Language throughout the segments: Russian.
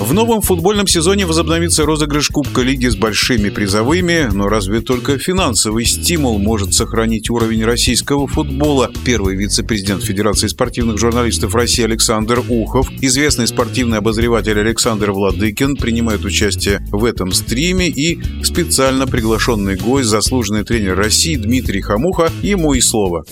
В новом футбольном сезоне возобновится розыгрыш Кубка Лиги с большими призовыми, но разве только финансовый стимул может сохранить уровень российского футбола? Первый вице-президент Федерации спортивных журналистов России Александр Ухов, известный спортивный обозреватель Александр Владыкин принимают участие в этом стриме и специально приглашенный гость, заслуженный тренер России Дмитрий Хамуха, ему и слово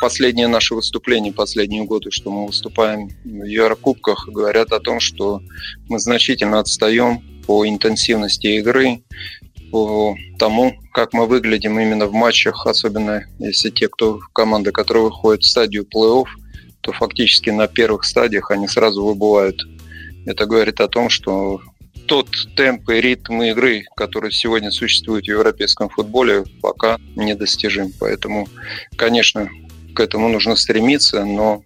последние наши выступления, последние годы, что мы выступаем в Еврокубках, говорят о том, что мы значительно отстаем по интенсивности игры, по тому, как мы выглядим именно в матчах, особенно если те, кто команды, которые выходят в стадию плей-офф, то фактически на первых стадиях они сразу выбывают. Это говорит о том, что тот темп и ритм игры, который сегодня существует в европейском футболе, пока недостижим. Поэтому, конечно, к этому нужно стремиться, но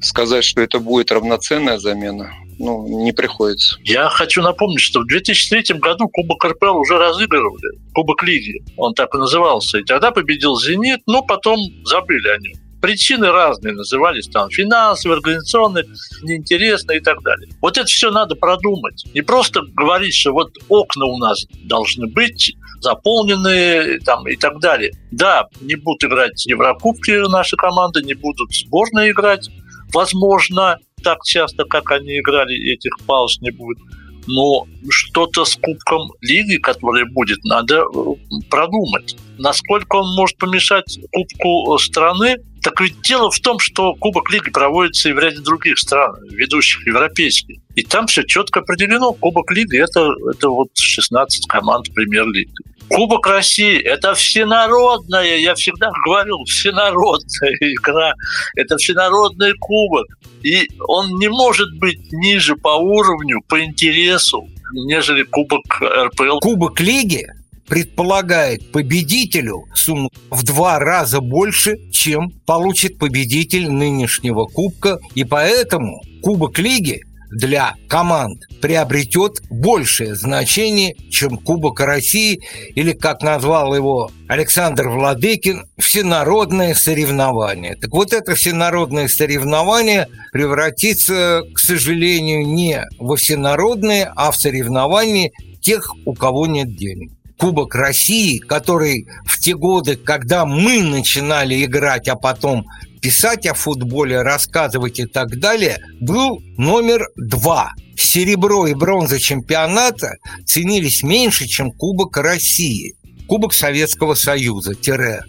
сказать, что это будет равноценная замена, ну, не приходится. Я хочу напомнить, что в 2003 году Кубок РПЛ уже разыгрывали, Кубок Лиги, он так и назывался. И тогда победил «Зенит», но потом забыли о нем. Причины разные назывались, там, финансовые, организационные, неинтересные и так далее. Вот это все надо продумать. Не просто говорить, что вот окна у нас должны быть заполненные там, и так далее. Да, не будут играть Еврокубки наши команды, не будут сборные играть, возможно, так часто, как они играли, этих пауз не будет но что-то с Кубком Лиги, который будет, надо э, продумать. Насколько он может помешать Кубку страны, так ведь дело в том, что Кубок Лиги проводится и в ряде других стран, ведущих европейских. И там все четко определено. Кубок Лиги это, это вот 16 команд премьер-лиги. Кубок России – это всенародная, я всегда говорил, всенародная игра. Это всенародный кубок. И он не может быть ниже по уровню, по интересу, нежели Кубок РПЛ. Кубок Лиги предполагает победителю сумму в два раза больше, чем получит победитель нынешнего кубка. И поэтому Кубок Лиги для команд приобретет большее значение, чем Кубок России или, как назвал его Александр Владыкин, всенародное соревнование. Так вот это всенародное соревнование превратится, к сожалению, не во всенародное, а в соревнование тех, у кого нет денег. Кубок России, который в те годы, когда мы начинали играть, а потом писать о футболе, рассказывать и так далее, был номер два. Серебро и бронза чемпионата ценились меньше, чем Кубок России. Кубок Советского Союза, тире.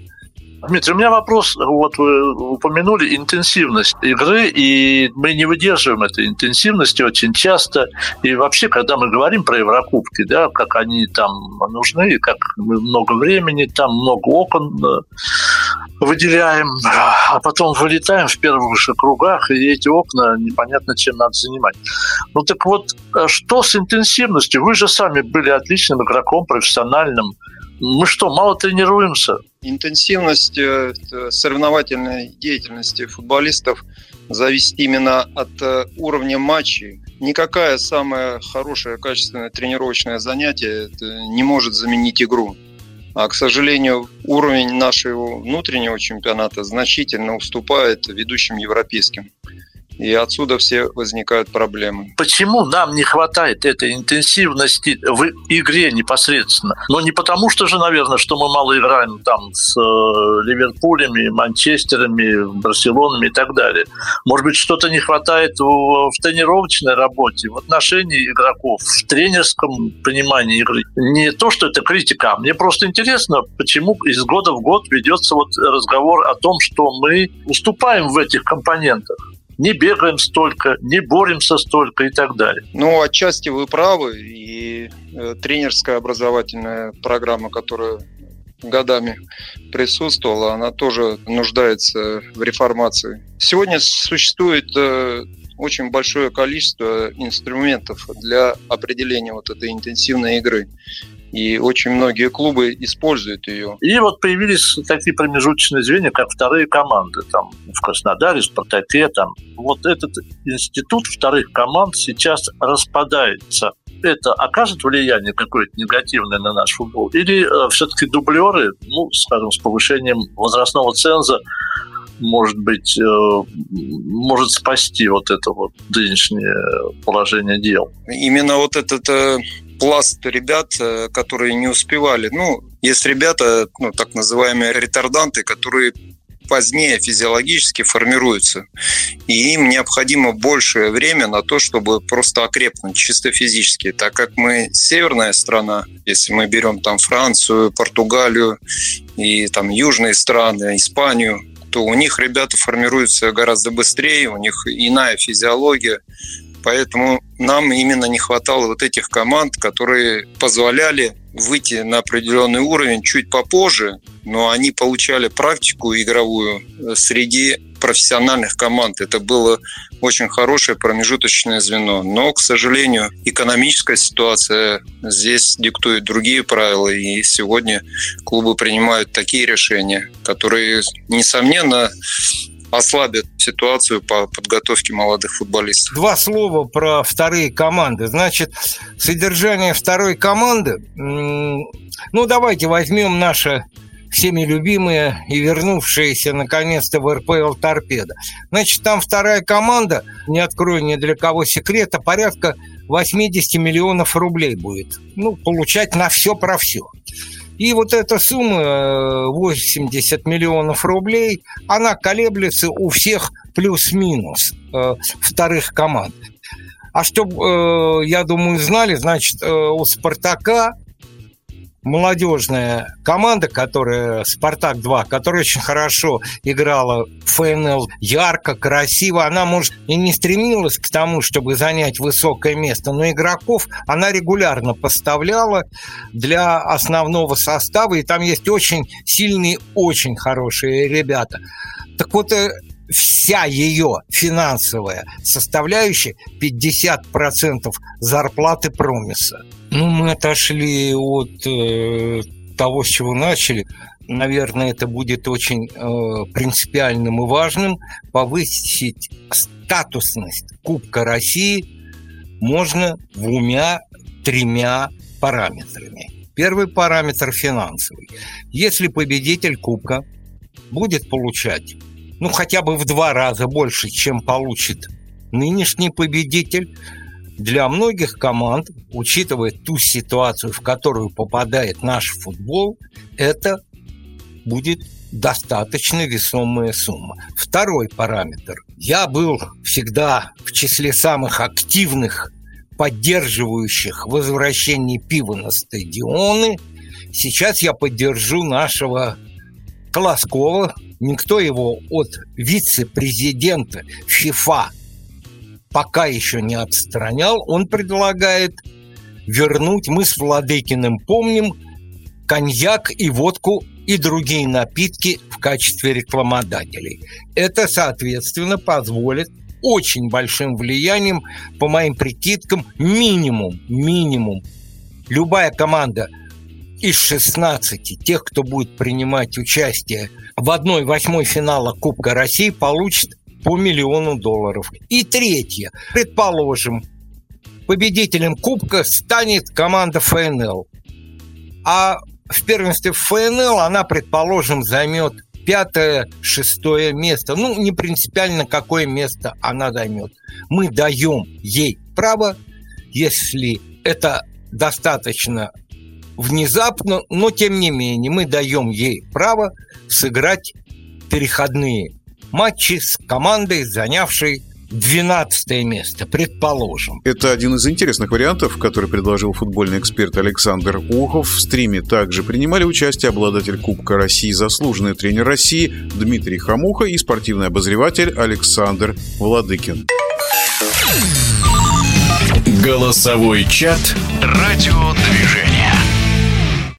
Дмитрий, у меня вопрос. Вот вы упомянули интенсивность игры, и мы не выдерживаем этой интенсивности очень часто. И вообще, когда мы говорим про Еврокубки, да, как они там нужны, как много времени, там много окон э, выделяем, а потом вылетаем в первых же кругах, и эти окна непонятно чем надо занимать. Ну так вот, э, что с интенсивностью? Вы же сами были отличным игроком, профессиональным. Мы что, мало тренируемся? Интенсивность э, соревновательной деятельности футболистов зависит именно от э, уровня матчей. Никакая самое хорошее, качественное тренировочное занятие не может заменить игру. А, к сожалению, уровень нашего внутреннего чемпионата значительно уступает ведущим европейским. И отсюда все возникают проблемы. Почему нам не хватает этой интенсивности в игре непосредственно? Но не потому, что же, наверное, что мы мало играем там с э, Ливерпулями, Манчестерами, Барселонами и так далее. Может быть, что-то не хватает в, в тренировочной работе, в отношении игроков, в тренерском понимании игры. Не то, что это критика, а мне просто интересно, почему из года в год ведется вот разговор о том, что мы уступаем в этих компонентах не бегаем столько, не боремся столько и так далее. Ну, отчасти вы правы, и э, тренерская образовательная программа, которая годами присутствовала, она тоже нуждается в реформации. Сегодня существует э, очень большое количество инструментов для определения вот этой интенсивной игры и очень многие клубы используют ее. И вот появились такие промежуточные звенья, как вторые команды, там в Краснодаре, в Спартаке, там. Вот этот институт вторых команд сейчас распадается. это окажет влияние какое-то негативное на наш футбол? Или э, все-таки дублеры, ну, скажем, с повышением возрастного ценза, может быть, э, может спасти вот это вот нынешнее положение дел? Именно вот этот э, пласт ребят, э, которые не успевали. Ну, есть ребята, ну, так называемые ретарданты, которые позднее физиологически формируются. И им необходимо большее время на то, чтобы просто окрепнуть чисто физически. Так как мы северная страна, если мы берем там Францию, Португалию и там южные страны, Испанию, то у них ребята формируются гораздо быстрее, у них иная физиология. Поэтому нам именно не хватало вот этих команд, которые позволяли выйти на определенный уровень чуть попозже, но они получали практику игровую среди профессиональных команд. Это было очень хорошее промежуточное звено. Но, к сожалению, экономическая ситуация здесь диктует другие правила, и сегодня клубы принимают такие решения, которые, несомненно, ослабят ситуацию по подготовке молодых футболистов. Два слова про вторые команды. Значит, содержание второй команды, ну давайте возьмем наше всеми любимые и вернувшиеся наконец-то в РПЛ «Торпеда». Значит, там вторая команда, не открою ни для кого секрета, порядка 80 миллионов рублей будет. Ну, получать на все про все. И вот эта сумма 80 э, миллионов рублей, она колеблется у всех плюс-минус э, вторых команд. А чтобы, э, я думаю, знали, значит, э, у «Спартака» молодежная команда, которая «Спартак-2», которая очень хорошо играла ФНЛ, ярко, красиво. Она, может, и не стремилась к тому, чтобы занять высокое место, но игроков она регулярно поставляла для основного состава, и там есть очень сильные, очень хорошие ребята. Так вот, э, вся ее финансовая составляющая 50% зарплаты промиса. Ну, мы отошли от э, того, с чего начали. Наверное, это будет очень э, принципиальным и важным. Повысить статусность Кубка России можно двумя-тремя параметрами. Первый параметр финансовый. Если победитель Кубка будет получать ну, хотя бы в два раза больше, чем получит нынешний победитель, для многих команд, учитывая ту ситуацию, в которую попадает наш футбол, это будет достаточно весомая сумма. Второй параметр. Я был всегда в числе самых активных, поддерживающих возвращение пива на стадионы. Сейчас я поддержу нашего Колоскова, никто его от вице-президента ФИФА пока еще не отстранял, он предлагает вернуть, мы с Владыкиным помним, коньяк и водку и другие напитки в качестве рекламодателей. Это, соответственно, позволит очень большим влиянием, по моим прикидкам, минимум, минимум. Любая команда из 16 тех, кто будет принимать участие в одной восьмой финала Кубка России, получит по миллиону долларов. И третье. Предположим, победителем Кубка станет команда ФНЛ. А в первенстве ФНЛ она, предположим, займет пятое, шестое место. Ну, не принципиально, какое место она займет. Мы даем ей право, если это достаточно внезапно, но тем не менее мы даем ей право сыграть переходные матчи с командой, занявшей 12 место, предположим. Это один из интересных вариантов, который предложил футбольный эксперт Александр Ухов. В стриме также принимали участие обладатель Кубка России, заслуженный тренер России Дмитрий Хамуха и спортивный обозреватель Александр Владыкин. Голосовой чат «Радиодвижение».